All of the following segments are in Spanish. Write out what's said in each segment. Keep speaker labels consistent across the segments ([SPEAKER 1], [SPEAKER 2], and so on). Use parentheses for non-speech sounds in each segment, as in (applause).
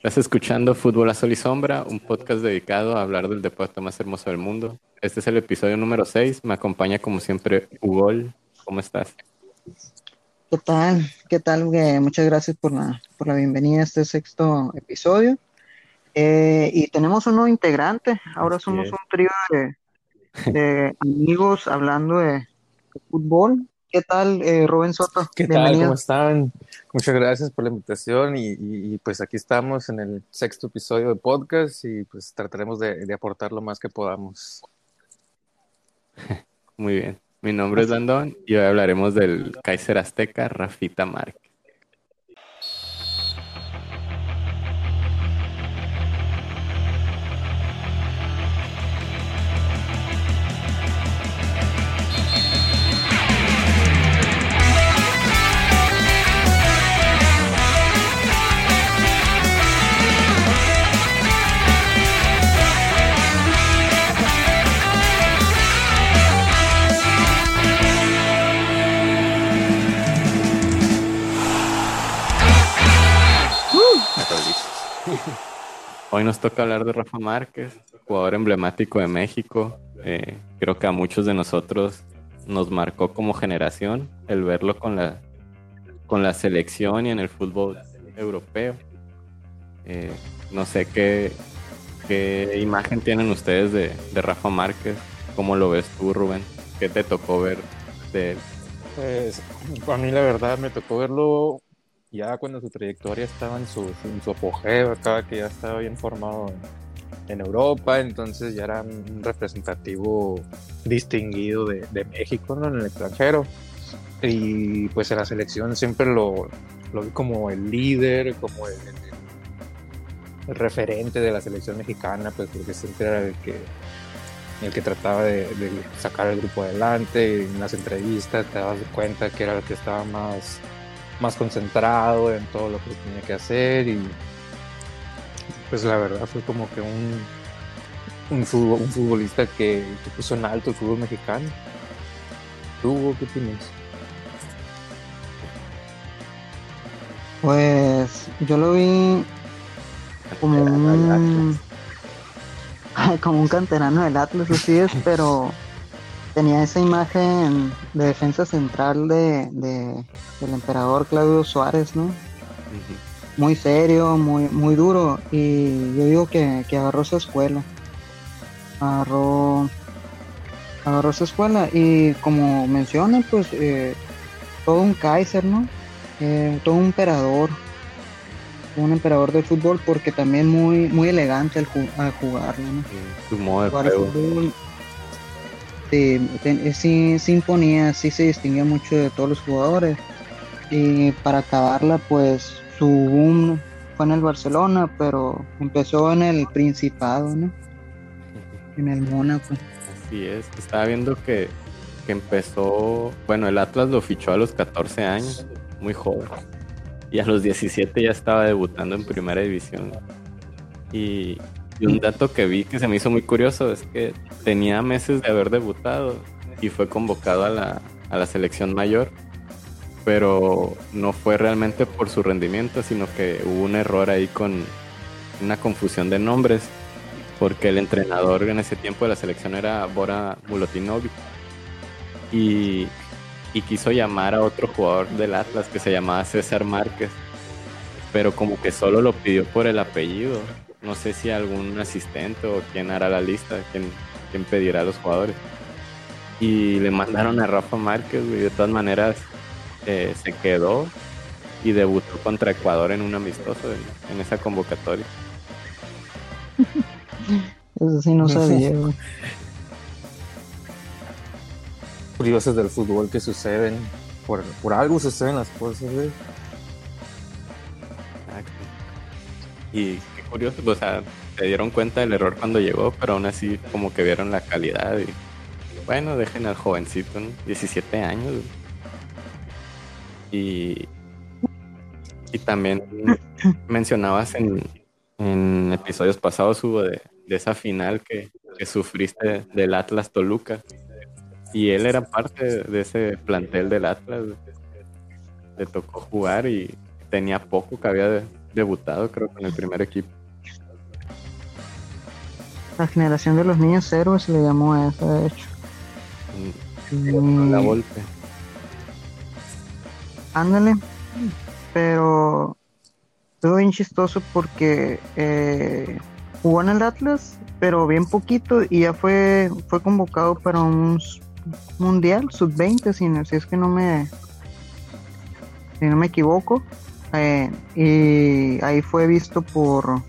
[SPEAKER 1] Estás escuchando Fútbol a Sol y Sombra, un podcast dedicado a hablar del deporte más hermoso del mundo. Este es el episodio número 6. Me acompaña como siempre Hugo. ¿Cómo estás?
[SPEAKER 2] ¿Qué tal? ¿Qué tal? Muchas gracias por la, por la bienvenida a este sexto episodio. Eh, y tenemos un nuevo integrante. Ahora somos un trío de, amigos hablando de fútbol. ¿Qué tal, eh, Rubén Soto?
[SPEAKER 3] ¿Qué tal? ¿Cómo están? Muchas gracias por la invitación y, pues aquí estamos en el sexto episodio de podcast y pues trataremos de, aportar lo más que podamos.
[SPEAKER 1] Muy bien. Mi nombre es Landón y hoy hablaremos del Kaiser Azteca Rafita Márquez. Hoy nos toca hablar de Rafa Márquez, jugador emblemático de México. Eh, creo que a muchos de nosotros nos marcó como generación el verlo con la, con la selección y en el fútbol europeo. Eh, no sé qué, qué imagen tienen ustedes de, de, Rafa Márquez, cómo lo ves tú, Rubén, qué te tocó ver de él.
[SPEAKER 3] Pues a mí la verdad me tocó verlo ya cuando su trayectoria estaba en su, su apogeo, acá que ya estaba bien formado en, Europa, entonces ya era un representativo distinguido de, de México ¿no? en el extranjero. Y pues en la selección siempre lo, lo vi como el líder, como el, referente de la selección mexicana, pues porque siempre era el que, el que trataba de, de sacar el grupo adelante. En las entrevistas te das cuenta que era el que estaba más más concentrado en todo lo que tenía que hacer y pues la verdad fue como que un, un, futbolista que, puso en alto el fútbol mexicano. ¿Tú qué opinas?
[SPEAKER 2] Pues yo lo vi como un, (laughs) como un canterano del Atlas, así es, pero tenía esa imagen de defensa central de, del emperador Claudio Suárez, ¿no? Muy serio, muy, muy duro. Y yo digo que, agarró su escuela. Agarró, agarró su escuela. Y como menciona, pues eh, todo un Kaiser, ¿no? Eh, todo un emperador. Un emperador del fútbol porque también muy, muy elegante al, jugarlo, ¿no?
[SPEAKER 1] Su modo de
[SPEAKER 2] este, sí, sí imponía, sí se distinguía mucho de todos los jugadores. Y para acabarla, pues su boom fue en el Barcelona, pero empezó en el Principado, ¿no? En el Mónaco.
[SPEAKER 1] Así es, estaba viendo que, que empezó, bueno, el Atlas lo fichó a los 14 años, muy joven. Y a los 17 ya estaba debutando en primera división. Y, y un dato que vi que se me hizo muy curioso es que tenía meses de haber debutado y fue convocado a la, a la selección mayor, pero no fue realmente por su rendimiento, sino que hubo un error ahí con una confusión de nombres, porque el entrenador en ese tiempo de la selección era Bora Mulotinovic y, y quiso llamar a otro jugador del Atlas que se llamaba César Márquez, pero como que solo lo pidió por el apellido no sé si algún asistente o quién hará la lista, quién, quién pedirá a los jugadores. Y le mandaron a Rafa Márquez, y de todas maneras eh, se quedó y debutó contra Ecuador en un amistoso en, esa convocatoria.
[SPEAKER 2] Eso sí no sabía.
[SPEAKER 3] Curiosas del fútbol que suceden. Por, por algo suceden las cosas,
[SPEAKER 1] Y curioso, o sea, se dieron cuenta del error cuando llegó, pero aún así como que vieron la calidad y bueno, dejen al jovencito, 17 años. Y, y también mencionabas en, en episodios pasados, hubo de, esa final que, que, sufriste del Atlas Toluca. Y él era parte de ese plantel del Atlas. Le tocó jugar y tenía poco que había debutado, creo, con el primer equipo.
[SPEAKER 2] La generación de los niños héroes se le llamó a esa, de hecho.
[SPEAKER 1] Mm, la golpe.
[SPEAKER 2] Ándale. Pero estuvo bien chistoso porque eh, jugó en el Atlas, pero bien poquito y ya fue, fue convocado para un mundial sub-20, si, si es que no me si no me equivoco. Eh, y ahí fue visto por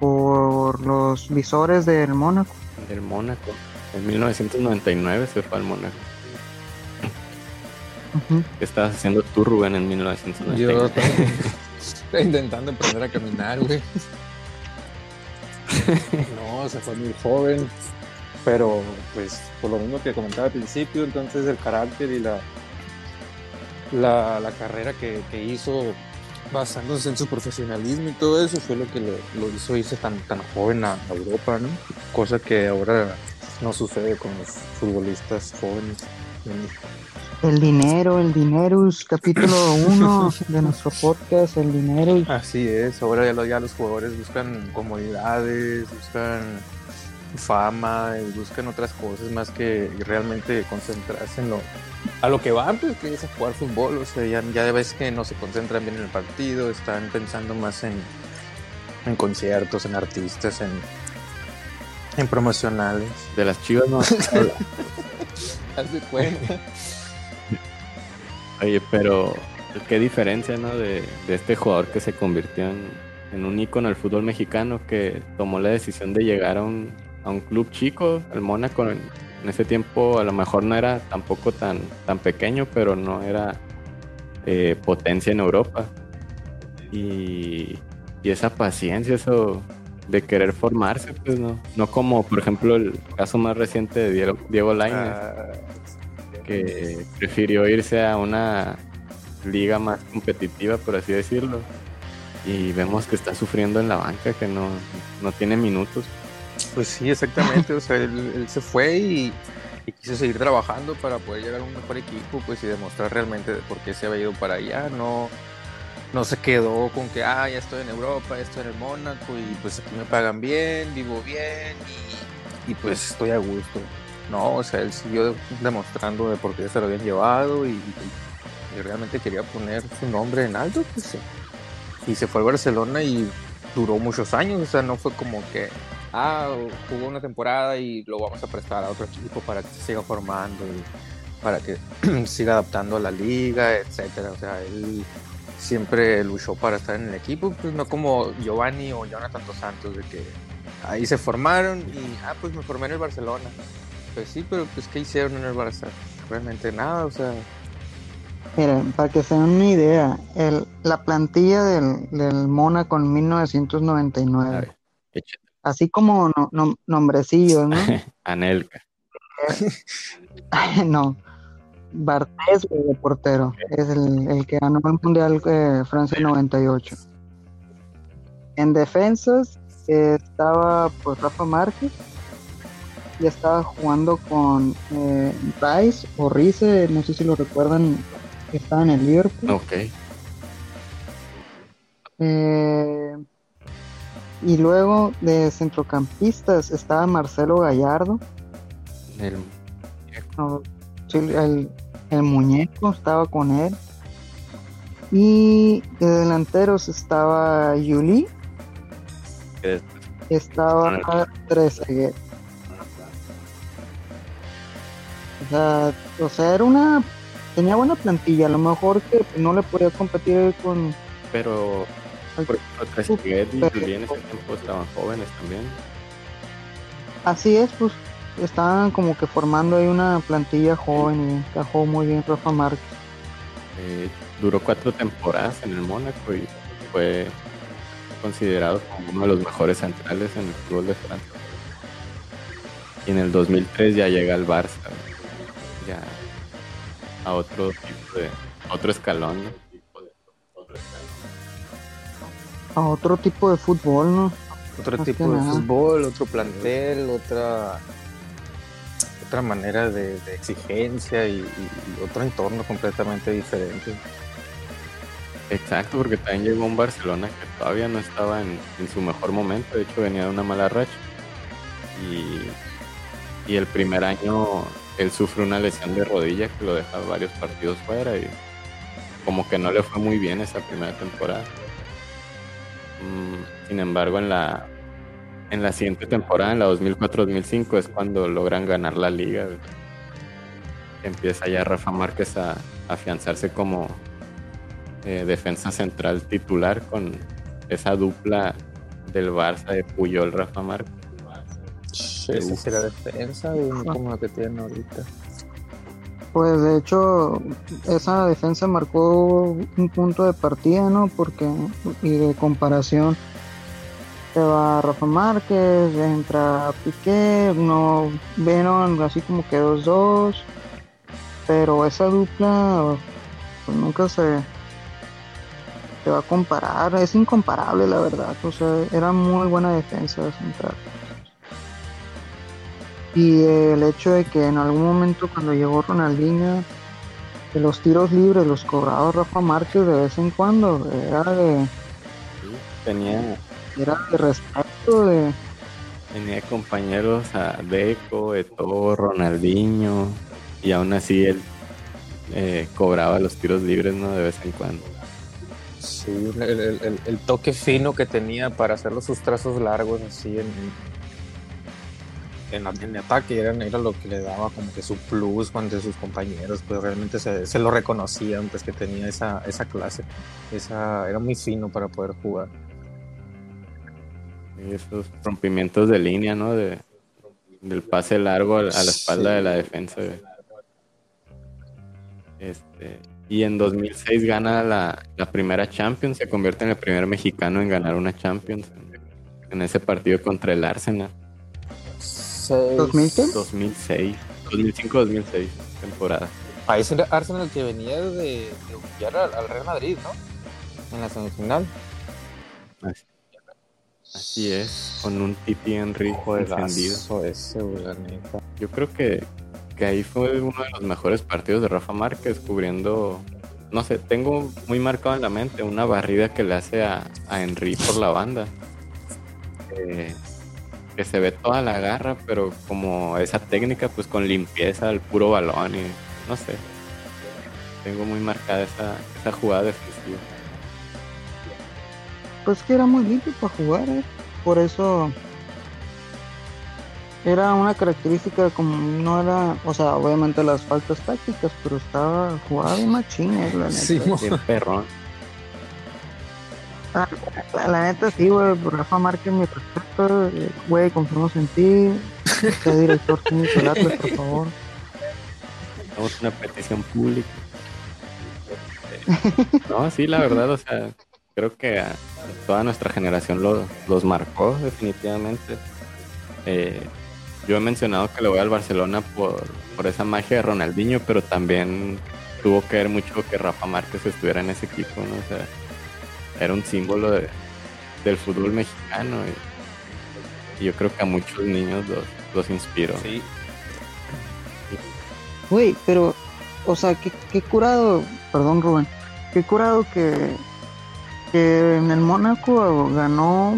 [SPEAKER 2] por los visores del Mónaco.
[SPEAKER 1] Del Mónaco. En 1999 se fue al Mónaco. ¿Qué estabas haciendo tú, Rubén, en 1999? Yo
[SPEAKER 3] estaba (laughs) intentando aprender a caminar, güey. (laughs) No, se fue muy joven. Pero, pues, por lo mismo que comentaba al principio, entonces el carácter y la, la, carrera que, hizo basándose en su profesionalismo y todo eso fue lo que lo, hizo irse tan, tan joven a Europa, ¿no? Cosa que ahora no sucede con los futbolistas jóvenes.
[SPEAKER 2] El dinero, el dinerus, capítulo 1 (laughs) de nuestro podcast, el dinero.
[SPEAKER 3] Así es, ahora ya, ya los jugadores buscan comodidades, buscan fama, y buscan otras cosas más que realmente concentrarse en lo, a lo que van, pues que es a jugar fútbol, o sea, ya, ya ves que no se concentran bien en el partido, están pensando más en, en conciertos, en artistas, en, en promocionales.
[SPEAKER 1] De las chivas no. (laughs) Haz
[SPEAKER 3] de cuenta. (laughs)
[SPEAKER 1] Oye, pero qué diferencia, ¿no? De, de este jugador que se convirtió en, en un ícono del fútbol mexicano que tomó la decisión de llegar a un, a un club chico, el Mónaco en, ese tiempo a lo mejor no era tampoco tan, tan pequeño, pero no era eh, potencia en Europa. Y, y, esa paciencia, eso de querer formarse, pues no. No como, por ejemplo, el caso más reciente de Diego, Diego Lainez, ah. que prefirió irse a una liga más competitiva, por así decirlo. Y vemos que está sufriendo en la banca, que no, no tiene minutos.
[SPEAKER 3] Pues sí, exactamente. o sea, él, se fue y, quiso seguir trabajando para poder llegar a un mejor equipo, pues y demostrar realmente por qué se había ido para allá. No, no se quedó con que, ah, ya estoy en Europa, ya estoy en el Mónaco y pues aquí me pagan bien, vivo bien y, pues estoy a gusto. No, o sea, él siguió demostrando de por qué se lo habían llevado y, realmente quería poner su nombre en alto, pues y se fue a Barcelona y duró muchos años, o sea, no fue como que ah, jugó una temporada y lo vamos a prestar a otro equipo para que se siga formando y para que (clears throat) siga adaptando a la liga, etcétera. O sea, él siempre luchó para estar en el equipo, pues no como Giovanni o Jonathan Dos Santos, de que ahí se formaron y, ah, pues me formé en el Barcelona. Pues sí, pero pues ¿qué hicieron en el Barça? Realmente nada, o sea...
[SPEAKER 2] Miren, para que se den una idea, el, la plantilla del, del Mónaco en 1999 así como no, nombrecillos, ¿no? (laughs)
[SPEAKER 1] Anelka. (laughs)
[SPEAKER 2] no, Bartés de portero, es el, que ganó el Mundial de Francia 98. En defensas estaba pues Rafa Márquez, y estaba jugando con eh, Rice o Rice, no sé si lo recuerdan, que estaba en el Liverpool.
[SPEAKER 1] Ok.
[SPEAKER 2] Eh, y luego de centrocampistas estaba Marcelo Gallardo.
[SPEAKER 1] El,
[SPEAKER 2] el, muñeco estaba con él. Y de delanteros estaba Yuli. Estaba Trezeguet. O sea, o sea, era una. Tenía buena plantilla. A lo mejor que no le podía competir con.
[SPEAKER 1] Pero por ejemplo, y en ese tiempo estaban jóvenes también.
[SPEAKER 2] Así es, pues estaban como que formando ahí una plantilla joven y encajó muy bien Rafa Márquez.
[SPEAKER 1] Eh, duró cuatro temporadas en el Mónaco y fue considerado como uno de los mejores centrales en el fútbol de Francia. Y en el 2003 ya llega al Barça, ya a otro tipo de, otro escalón
[SPEAKER 2] a otro tipo de fútbol, ¿no?
[SPEAKER 3] Otro tipo de fútbol, otro plantel, otra otra manera de, exigencia y, otro entorno completamente diferente.
[SPEAKER 1] Exacto, porque también llegó un Barcelona que todavía no estaba en, su mejor momento, de hecho venía de una mala racha. Y, y, el primer año él sufre una lesión de rodilla que lo deja varios partidos fuera y como que no le fue muy bien esa primera temporada. Mm, sin embargo, en la, en la siguiente temporada, en la 2004-2005, es cuando logran ganar la liga. Empieza ya Rafa Márquez a afianzarse como eh, defensa central titular con esa dupla del Barça de Puyol Rafa Márquez.
[SPEAKER 3] Esa será defensa como la que tienen ahorita.
[SPEAKER 2] Pues de hecho, esa defensa marcó un punto de partida, ¿no? Porque, y de comparación, se va Rafa Márquez, entra Piqué, no vieron así como que 2-2, pero esa dupla pues, nunca se, se va a comparar, es incomparable la verdad, o sea, era muy buena defensa central. Y el hecho de que en algún momento cuando llegó Ronaldinho, de los tiros libres los cobraba Rafa Márquez de vez en cuando, era de...
[SPEAKER 1] tenía...
[SPEAKER 2] Era de respeto, de...
[SPEAKER 1] Tenía compañeros a Deco, Eto, Ronaldinho, y aún así él eh, cobraba los tiros libres, ¿no? De vez en cuando.
[SPEAKER 3] Sí, el, toque fino que tenía para hacer sus trazos largos así en, en, en ataque era, era, lo que le daba como que su plus ante sus compañeros, pues realmente se, se, lo reconocían, pues que tenía esa, esa clase, esa, era muy fino para poder jugar.
[SPEAKER 1] Y esos rompimientos de línea, ¿no? De, del pase largo a, la espalda de la defensa. Este, y en 2006 gana la, la, primera Champions, se convierte en el primer mexicano en ganar una Champions en ese partido contra el Arsenal.
[SPEAKER 2] ¿2006?
[SPEAKER 1] 2006, 2005-2006, temporada.
[SPEAKER 3] Ahí es el Arsenal que venía de, de humillar al, Real Madrid, ¿no? En la semifinal.
[SPEAKER 1] Así, así es, con un Titi Enrico defendido.
[SPEAKER 3] Ese,
[SPEAKER 1] Yo creo que, que ahí fue uno de los mejores partidos de Rafa Márquez, cubriendo no sé, tengo muy marcado en la mente una barrida que le hace a, a Henry por la banda. Eh, que se ve toda la garra, pero como esa técnica, pues con limpieza, al puro balón y no sé. Tengo muy marcada esa, esa jugada defensiva.
[SPEAKER 2] Pues que era muy limpio para jugar, ¿eh? por eso era una característica como no era, o sea, obviamente las faltas tácticas, pero estaba jugado machín, eh, la neta.
[SPEAKER 1] Sí, perrón.
[SPEAKER 2] Ah, la, neta sí, güey, Rafa Márquez me respeto, eh, güey, confiamos en ti, (laughs) sé director técnico del por favor.
[SPEAKER 1] Hagamos una petición pública. (laughs) No, sí, la verdad, o sea, creo que a toda nuestra generación lo, los marcó definitivamente. Eh, yo he mencionado que le voy al Barcelona por, por esa magia de Ronaldinho, pero también tuvo que ver mucho que Rafa Márquez estuviera en ese equipo, ¿no? O sea, era un símbolo del fútbol mexicano y, yo creo que a muchos niños los, inspiró.
[SPEAKER 3] Sí.
[SPEAKER 2] Güey, pero, o sea, qué, curado, perdón Rubén, qué curado que, que en el Mónaco ganó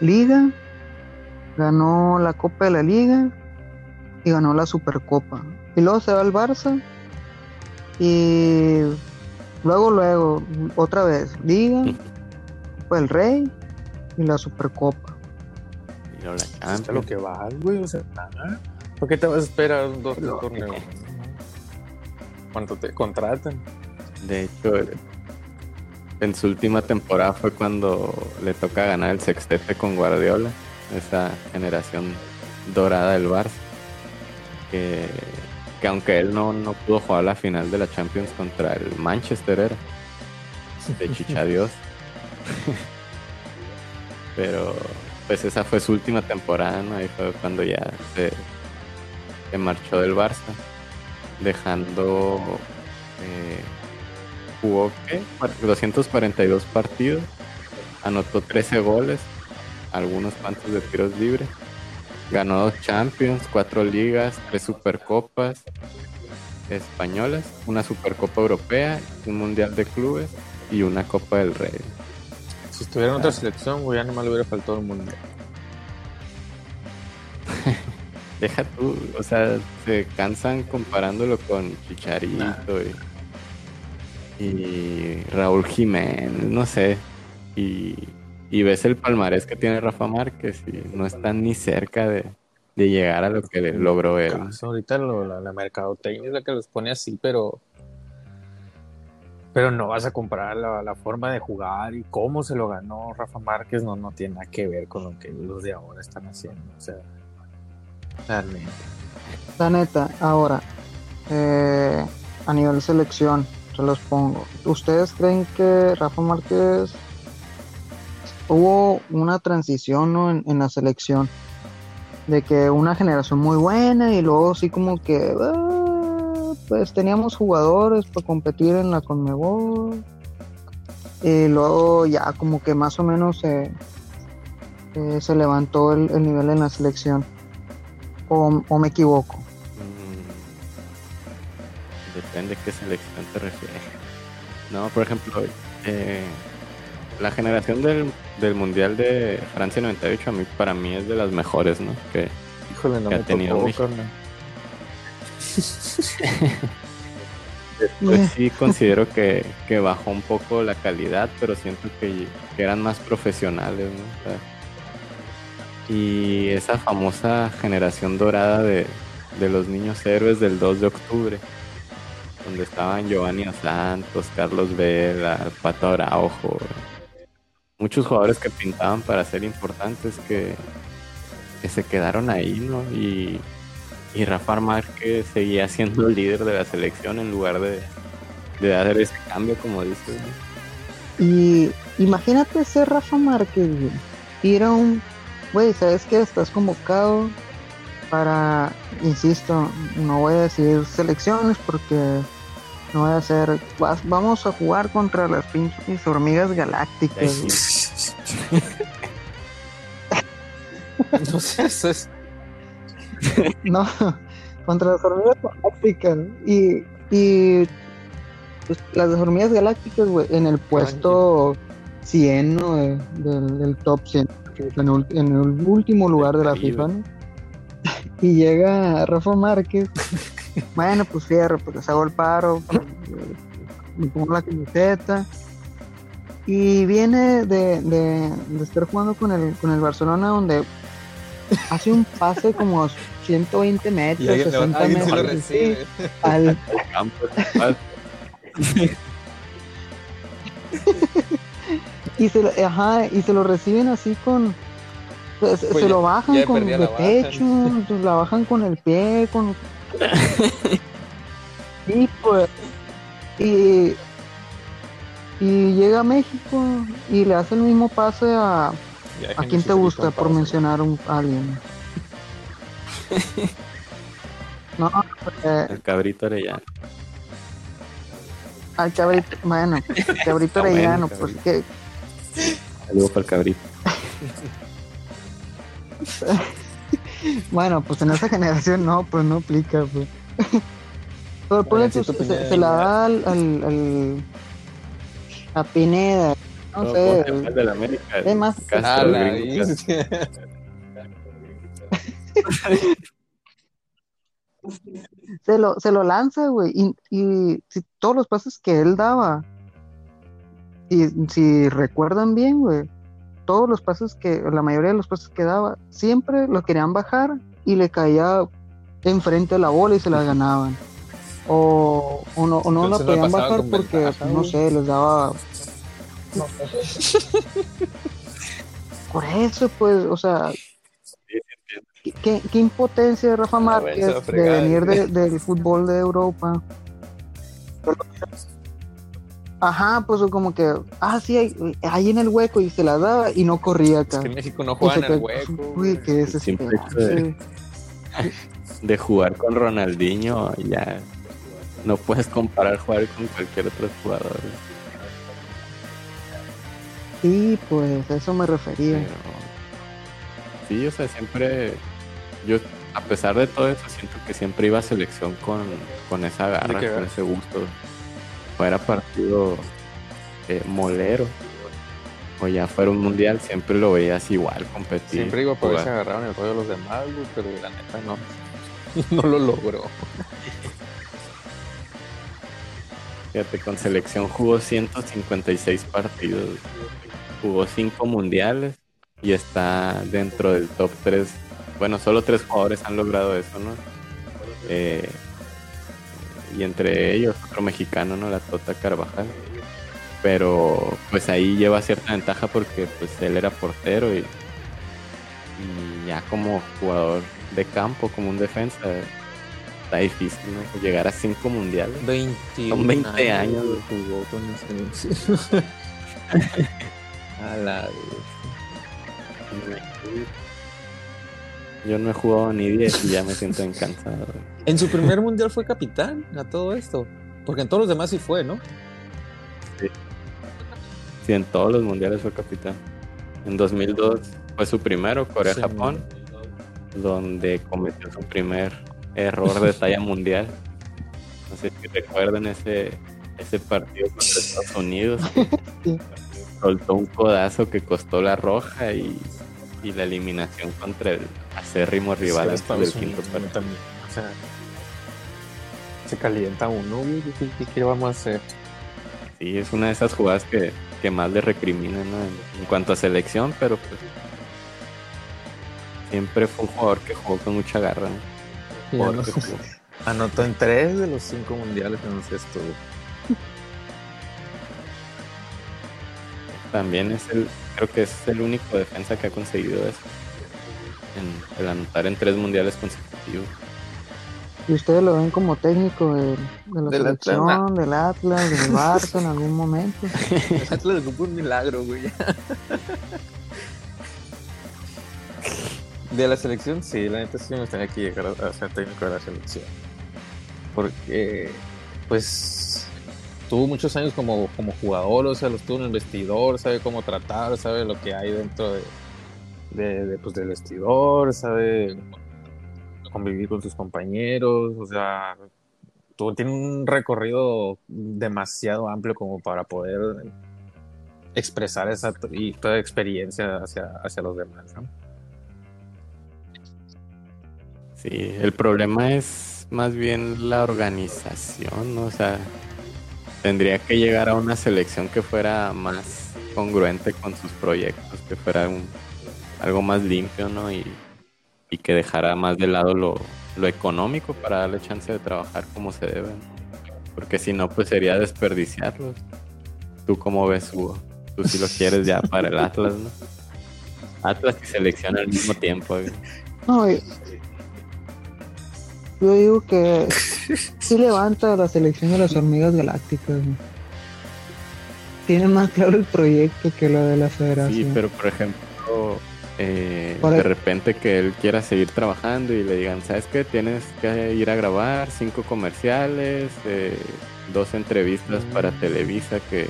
[SPEAKER 2] Liga, ganó la Copa de la Liga y ganó la Supercopa. Y luego se va al Barça y Luego, luego, otra vez, Liga, Copa del Rey y la Supercopa.
[SPEAKER 1] Y la
[SPEAKER 3] Champions. lo que va, güey, o sea, ¿por qué te vas a esperar dos torneos? Cuando te contratan.
[SPEAKER 1] De hecho, en su última temporada fue cuando le toca ganar el sextete con Guardiola, esa generación dorada del Barça, que que aunque él no, no pudo jugar la final de la Champions contra el Manchester era de (laughs) chicha Dios pero pues esa fue su última temporada ¿no? ahí fue cuando ya se, marchó del Barça dejando eh, jugó ¿qué? 242 partidos anotó 13 goles algunos cuantos de tiros libres Ganó dos Champions, cuatro ligas, tres Supercopas españolas, una Supercopa Europea, un Mundial de Clubes y una Copa del Rey.
[SPEAKER 3] Si estuviera en otra selección, güey, ya nomás le hubiera faltado el mundial. (laughs)
[SPEAKER 1] Deja tú, o sea, se cansan comparándolo con Chicharito y, y Raúl Jiménez, no sé. Y, y ves el palmarés que tiene Rafa Márquez y no están ni cerca de, de llegar a lo que logró él.
[SPEAKER 3] Ahorita lo- la, la mercadotecnia es la que los pone así, pero. Pero no vas a comparar la, la forma de jugar y cómo se lo ganó Rafa Márquez, no, no tiene nada que ver con lo que los de ahora están haciendo. O sea, realmente.
[SPEAKER 2] La neta, ahora, eh, a nivel selección, se los pongo. ¿Ustedes creen que Rafa Márquez hubo una transición ¿no? en, en la selección? De que una generación muy buena y luego sí como que, ah, pues teníamos jugadores para competir en la Conmebol. Y luego ya como que más o menos se, eh, se levantó el- el nivel en la selección. O, o me equivoco.
[SPEAKER 1] Mm, Depende qué selección te refieres. No, por ejemplo, eh, la generación del, del Mundial de Francia 98 a mí, para mí es de las mejores, ¿no? Que
[SPEAKER 3] Híjole, no
[SPEAKER 1] Que ha tenido
[SPEAKER 3] tocó,
[SPEAKER 1] México. pues sí considero que, que bajó un poco la calidad, pero siento que, que eran más profesionales, ¿no? O sea, y esa famosa generación dorada de, de los niños héroes del 2 de octubre, donde estaban Giovanni Santos, Carlos Vela, el Pato Araujo, muchos jugadores que pintaban para ser importantes que, se quedaron ahí, ¿no? Y, y Rafa Márquez seguía siendo el líder de la selección en lugar de, de hacer ese cambio, como dices.
[SPEAKER 2] Y imagínate ser Rafa Márquez, güey. Ir un, güey, ¿sabes qué? Estás convocado para, insisto, no voy a decir selecciones porque no voy a hacer, vas- vamos a jugar contra las pinches hormigas galácticas. (laughs)
[SPEAKER 3] No sé, eso es. (laughs)
[SPEAKER 2] No, contra las hormigas galácticas. Y, y pues, las hormigas galácticas, güey, en el puesto 100 ¿no? de- del, del top 100, que es en, ul- en el último lugar de la FIFA. ¿no? (laughs) Y llega Rafa Márquez. Bueno, pues fierro, pues les hago el paro, pues, me pongo la camiseta. Y viene de, de, de estar jugando con el, con el Barcelona, donde hace un pase como a 120 metros,
[SPEAKER 3] Y alguien,
[SPEAKER 2] 60
[SPEAKER 3] alguien se lo
[SPEAKER 2] metros, sí, al, (laughs)
[SPEAKER 1] El (laughs)
[SPEAKER 2] y se ajá, y se lo reciben así con pues,
[SPEAKER 3] Pues
[SPEAKER 2] se
[SPEAKER 3] ya-
[SPEAKER 2] lo bajan con
[SPEAKER 3] bajan.
[SPEAKER 2] pecho, pues, la bajan con el pie, con (laughs) y pues y y llega a México y le hace el mismo pase a ¿A quién te gusta por mencionar un, a alguien? (laughs) No, eh,
[SPEAKER 1] El cabrito Arellano.
[SPEAKER 2] al cabrito, bueno, (laughs) el cabrito
[SPEAKER 1] bueno,
[SPEAKER 2] Arellano, pues que
[SPEAKER 1] Saludos para el cabrito.
[SPEAKER 2] Bueno, pues en esa (laughs) generación no, pues no aplica, pues. (laughs) Pero ponle tú,
[SPEAKER 3] Juancito
[SPEAKER 2] se, se la da al, al, al- a Pineda, no,
[SPEAKER 1] No,
[SPEAKER 2] sé,
[SPEAKER 1] el América.
[SPEAKER 2] es más,
[SPEAKER 1] Castro,
[SPEAKER 3] la (laughs)
[SPEAKER 2] se lo, se lo lanza, güey, y, y si todos los pases que él daba, y si recuerdan bien, güey, todos los pases que, la mayoría de los pases que daba, siempre lo querían bajar y le caía enfrente de la bola y se la ganaban. O, o no, o no la
[SPEAKER 3] no
[SPEAKER 2] podían bajar porque,
[SPEAKER 3] ventaja,
[SPEAKER 2] no sé, les daba... (laughs) Por eso, pues, o sea, qué, qué impotencia de Rafa Márquez de venir de- (laughs) del fútbol de Europa. Ajá, pues como que, ah, sí, ahí, ahí en el hueco y se la daba y no corría acá.
[SPEAKER 3] Es que en México no juegan al hueco.
[SPEAKER 2] Uy, qué
[SPEAKER 1] hecho
[SPEAKER 2] desesperante.
[SPEAKER 1] de jugar con Ronaldinho, ya no puedes comparar jugar con cualquier otro jugador.
[SPEAKER 2] Sí, pues a eso me refería.
[SPEAKER 1] Pero sí, o sea, siempre yo a pesar de todo eso siento que siempre iba a selección con, con esa garra,
[SPEAKER 3] ¿De qué
[SPEAKER 1] con ese gusto. Fuera partido eh, molero o ya fuera un mundial, siempre lo veías igual competir.
[SPEAKER 3] Siempre digo,
[SPEAKER 1] jugar.
[SPEAKER 3] se agarraron el rollo los demás, pero la neta no, (laughs) no lo logró.
[SPEAKER 1] Fíjate, con selección jugó 156 partidos, jugó 5 mundiales y está dentro del top 3. Bueno, solo tres jugadores han logrado eso, ¿no? Eh, y entre ellos otro mexicano, ¿no? La Tota Carvajal. Pero pues ahí lleva cierta ventaja porque pues él era portero y, y ya como jugador de campo, como un defensa, está difícil, ¿no? Llegar a cinco mundiales.
[SPEAKER 3] 20
[SPEAKER 1] Son 20 años, güey.
[SPEAKER 3] jugó con selección. (laughs) A la vez.
[SPEAKER 1] Yo no he jugado ni 10 y ya me siento encansado.
[SPEAKER 3] En su primer mundial fue capitán a todo esto. Porque en todos los demás sí fue, ¿no?
[SPEAKER 1] Sí, en todos los mundiales fue capitán. En 2002 fue su primero, Corea-Japón, donde cometió su primer error de talla mundial. No sé si recuerdan ese, ese partido contra Estados Unidos.
[SPEAKER 2] Sí. (laughs)
[SPEAKER 1] Soltó un codazo que costó la roja y, y la eliminación contra el acérrimo rival
[SPEAKER 3] Sí,
[SPEAKER 1] del quinto partido.
[SPEAKER 3] también. O sea, se calienta uno. ¿Qué, vamos a hacer?
[SPEAKER 1] Sí, es una de esas jugadas que, que más le recriminan ¿no? en, cuanto a selección, pero pues siempre fue un jugador que jugó con mucha garra.
[SPEAKER 3] Anotó en tres de los cinco mundiales en esto.
[SPEAKER 1] También es el, creo que es el único defensa que ha conseguido eso. En, el anotar en tres mundiales consecutivos.
[SPEAKER 2] Y ustedes lo ven como técnico de, de la
[SPEAKER 3] Del
[SPEAKER 2] selección,
[SPEAKER 3] Atlas.
[SPEAKER 2] del Atlas, del (laughs) Barça en algún momento.
[SPEAKER 3] El Atlas ocupa un milagro, güey. De la selección, sí, la neta sí me gustaría que llegara a ser técnico de la selección. Porque, pues, tuvo muchos años como, como jugador, o sea, los tuvo en el vestidor, sabe cómo tratar, sabe lo que hay dentro de, pues, del vestidor, sabe convivir con sus compañeros, o sea, tuvo, tiene un recorrido demasiado amplio como para poder expresar esa y toda experiencia hacia, hacia los demás. ¿no?
[SPEAKER 1] Sí, el problema es más bien la organización. O sea, tendría que llegar a una selección que fuera más congruente con sus proyectos, que fuera un- algo más limpio, ¿no? Y, y que dejara más de lado lo, lo económico para darle chance de trabajar como se debe. ¿no? Porque si no, pues sería desperdiciarlos. ¿Tú cómo ves, Hugo? Tú si lo (laughs) quieres ya para el Atlas, ¿no? Atlas y selección al mismo tiempo. güey.
[SPEAKER 2] No, yo digo que sí levanta la selección de las hormigas galácticas. Tiene más claro el proyecto que lo de la federación.
[SPEAKER 1] Sí, pero por ejemplo, eh,
[SPEAKER 2] Por
[SPEAKER 1] de
[SPEAKER 2] el-
[SPEAKER 1] repente que él quiera seguir trabajando y le digan, ¿sabes qué? Tienes que ir a grabar cinco comerciales, eh, dos entrevistas
[SPEAKER 2] Mm.
[SPEAKER 1] para Televisa que,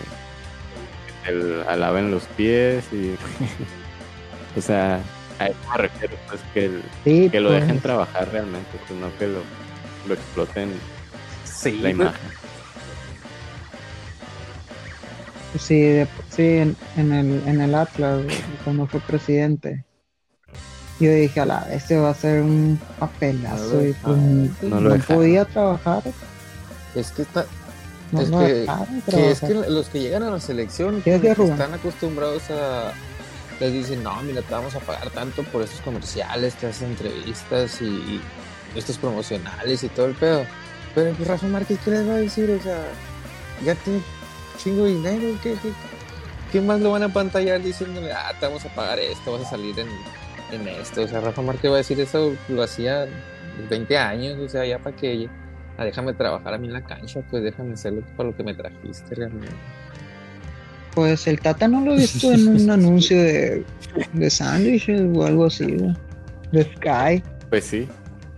[SPEAKER 1] que te alaben los pies y... (laughs) o sea, a eso me refiero, pues que, el-
[SPEAKER 2] Sí,
[SPEAKER 1] que lo
[SPEAKER 2] pues,
[SPEAKER 1] dejen trabajar realmente, pues no que lo, lo exploten
[SPEAKER 3] Sí,
[SPEAKER 1] la imagen.
[SPEAKER 2] Sí, de- sí en, en el, en el Atlas, cuando fue presidente. Yo dije, a la vez este va a ser un papelazo y pues
[SPEAKER 1] no
[SPEAKER 2] no, podía trabajar,
[SPEAKER 3] Es que está,
[SPEAKER 2] no,
[SPEAKER 3] Es
[SPEAKER 2] no
[SPEAKER 3] que-
[SPEAKER 2] dejaron
[SPEAKER 3] que es
[SPEAKER 2] trabajar.
[SPEAKER 3] que los que llegan a la selección están acostumbrados a les dicen no mira te vamos a pagar tanto por estos comerciales te hacen entrevistas y, estos promocionales y todo el pedo pero pues Rafa Márquez qué les va a decir o sea ya tiene chingo de dinero ¿qué, qué, qué más lo van a pantallar diciéndole ah te vamos a pagar esto vas a salir en, en esto o sea Rafa Márquez va a decir eso lo hacía 20 años o sea ya para que ah, déjame trabajar a mí en la cancha, pues déjame hacer lo- para lo que me trajiste realmente.
[SPEAKER 2] Pues el Tata no lo he visto en un (laughs) anuncio de, de sándwiches o algo así, ¿no? de Sky.
[SPEAKER 1] Pues sí,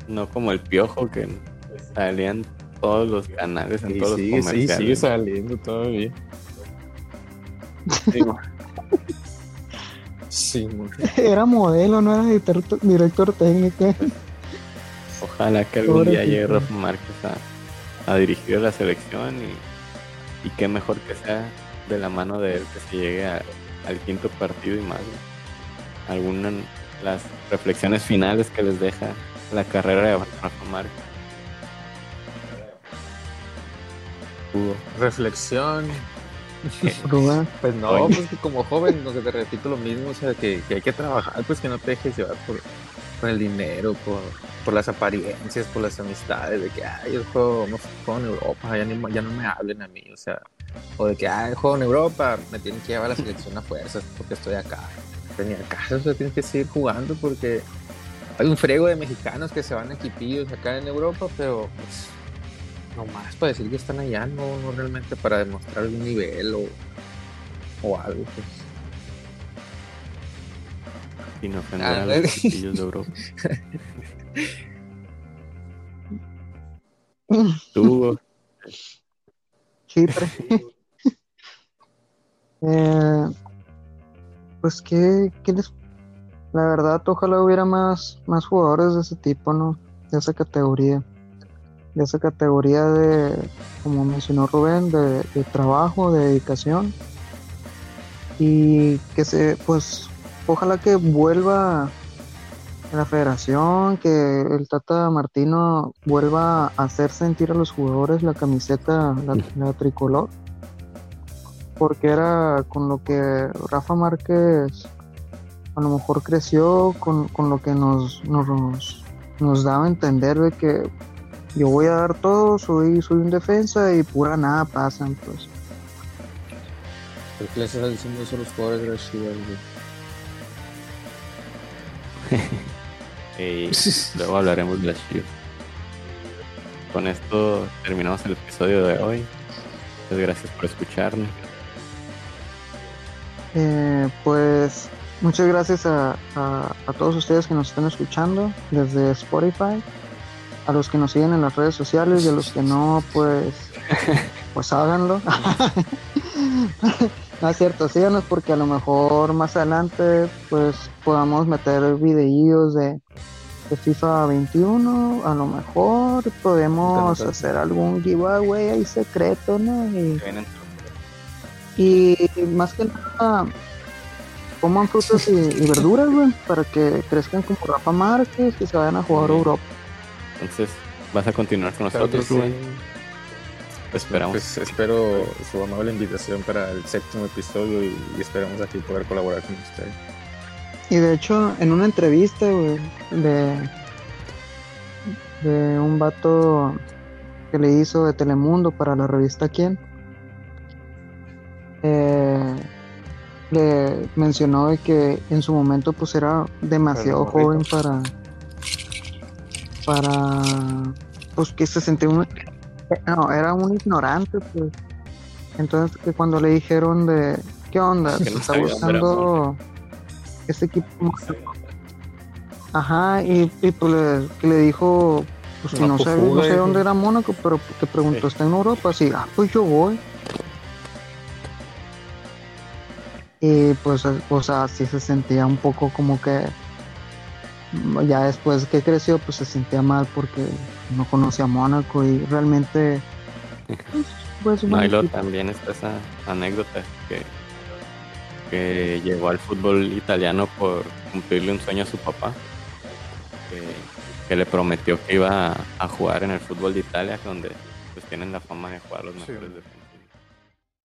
[SPEAKER 1] no como el piojo que salían todos los canales en todos los comerciales.
[SPEAKER 3] saliendo todavía.
[SPEAKER 1] Sí,
[SPEAKER 3] Sí,
[SPEAKER 2] Era modelo, no era director, director técnico.
[SPEAKER 1] Ojalá que algún día llegue Rafa Márquez a, a dirigir la selección y, y qué mejor que sea de la mano de él que se llegue a- al quinto partido y más. ¿no? Algunas las reflexiones finales que les deja la carrera de Rafa Márquez. Hugo.
[SPEAKER 3] Reflexión. Pues no,
[SPEAKER 1] Oye.
[SPEAKER 3] pues que como joven, lo que te repito lo mismo, o sea, que, que hay que trabajar, pues que no te dejes llevar por, por el dinero, por, por las apariencias, por las amistades, de que, ay, yo juego, no juego en Europa, ya, ni- ya no me hablen a mí, o sea, o de que, ay, juego en Europa, me tienen que llevar a la selección a fuerzas porque estoy acá. Tenía caso, o sea, tienes que seguir jugando porque hay un frego de mexicanos que se van a equipillos acá en Europa, pero pues, nomás para decir que están allá, no, no realmente para demostrar algún nivel o, o algo, pues.
[SPEAKER 1] Sin ofender
[SPEAKER 3] Ah,
[SPEAKER 1] a
[SPEAKER 3] no.
[SPEAKER 1] los chiquillos de Europa. (laughs) Tú.
[SPEAKER 2] Chipre. (laughs) Eh, pues que, les... La verdad, ojalá hubiera más, más jugadores de ese tipo, ¿no? De esa categoría. De esa categoría de, como mencionó Rubén, de, de trabajo, de dedicación. Y que se, pues, ojalá que vuelva la federación, que el Tata Martino vuelva a hacer sentir a los jugadores la camiseta, la, la tricolor, porque era con lo que Rafa Márquez a lo mejor creció, con, con lo que nos, nos, nos daba a entender de que yo voy a dar todo, soy, soy un defensa y pura nada pasan, pues.
[SPEAKER 3] ¿Por qué le estás diciendo eso a los jugadores de la Chivas, güey? (laughs)
[SPEAKER 1] Y (laughs) luego hablaremos de las Chivas. Con esto terminamos el episodio de hoy. Muchas gracias por escucharnos.
[SPEAKER 2] Eh, pues muchas gracias a, a- a todos ustedes que nos están escuchando desde Spotify, a los que nos siguen en las redes sociales y a los que no, pues, (laughs) pues háganlo. (laughs) no es cierto, síganos porque a lo mejor más adelante pues podamos meter videillos de, de FIFA 21, a lo mejor podemos hacer algún giveaway ahí secreto, ¿no? Y,
[SPEAKER 1] Que vienen
[SPEAKER 2] y más que nada, coman frutas y, y verduras, güey, para que crezcan como Rafa Márquez, que se vayan a jugar a Europa.
[SPEAKER 1] Entonces, ¿vas a continuar con nosotros,
[SPEAKER 3] sí.
[SPEAKER 1] Rubén? Esperamos.
[SPEAKER 3] Pues espero su amable invitación para el séptimo episodio y, y esperamos aquí poder colaborar con ustedes.
[SPEAKER 2] Y de hecho, en una entrevista, güey, de, de un vato que le hizo de Telemundo para la revista Quién, eh, le mencionó de que en su momento pues era demasiado joven para para pues que se sentía un no, era un ignorante pues. Entonces que cuando le dijeron de qué onda (laughs)
[SPEAKER 1] Que no
[SPEAKER 2] está buscando este equipo ajá y, y pues le, que le dijo pues que no sé,
[SPEAKER 3] pufuda,
[SPEAKER 2] no sé dónde era Mónaco pero que preguntó está en Europa sí ah pues yo voy y pues o sea sí se sentía un poco como que ya después que creció pues se sentía mal porque no conocía a Mónaco y realmente (laughs) pues,
[SPEAKER 1] No, y también está esa anécdota que, que llegó al fútbol italiano por cumplirle un sueño a su papá, que, que le prometió que iba a, a jugar en el fútbol de Italia, donde pues tienen la fama de jugar los
[SPEAKER 3] Sí.
[SPEAKER 1] mejores defensas.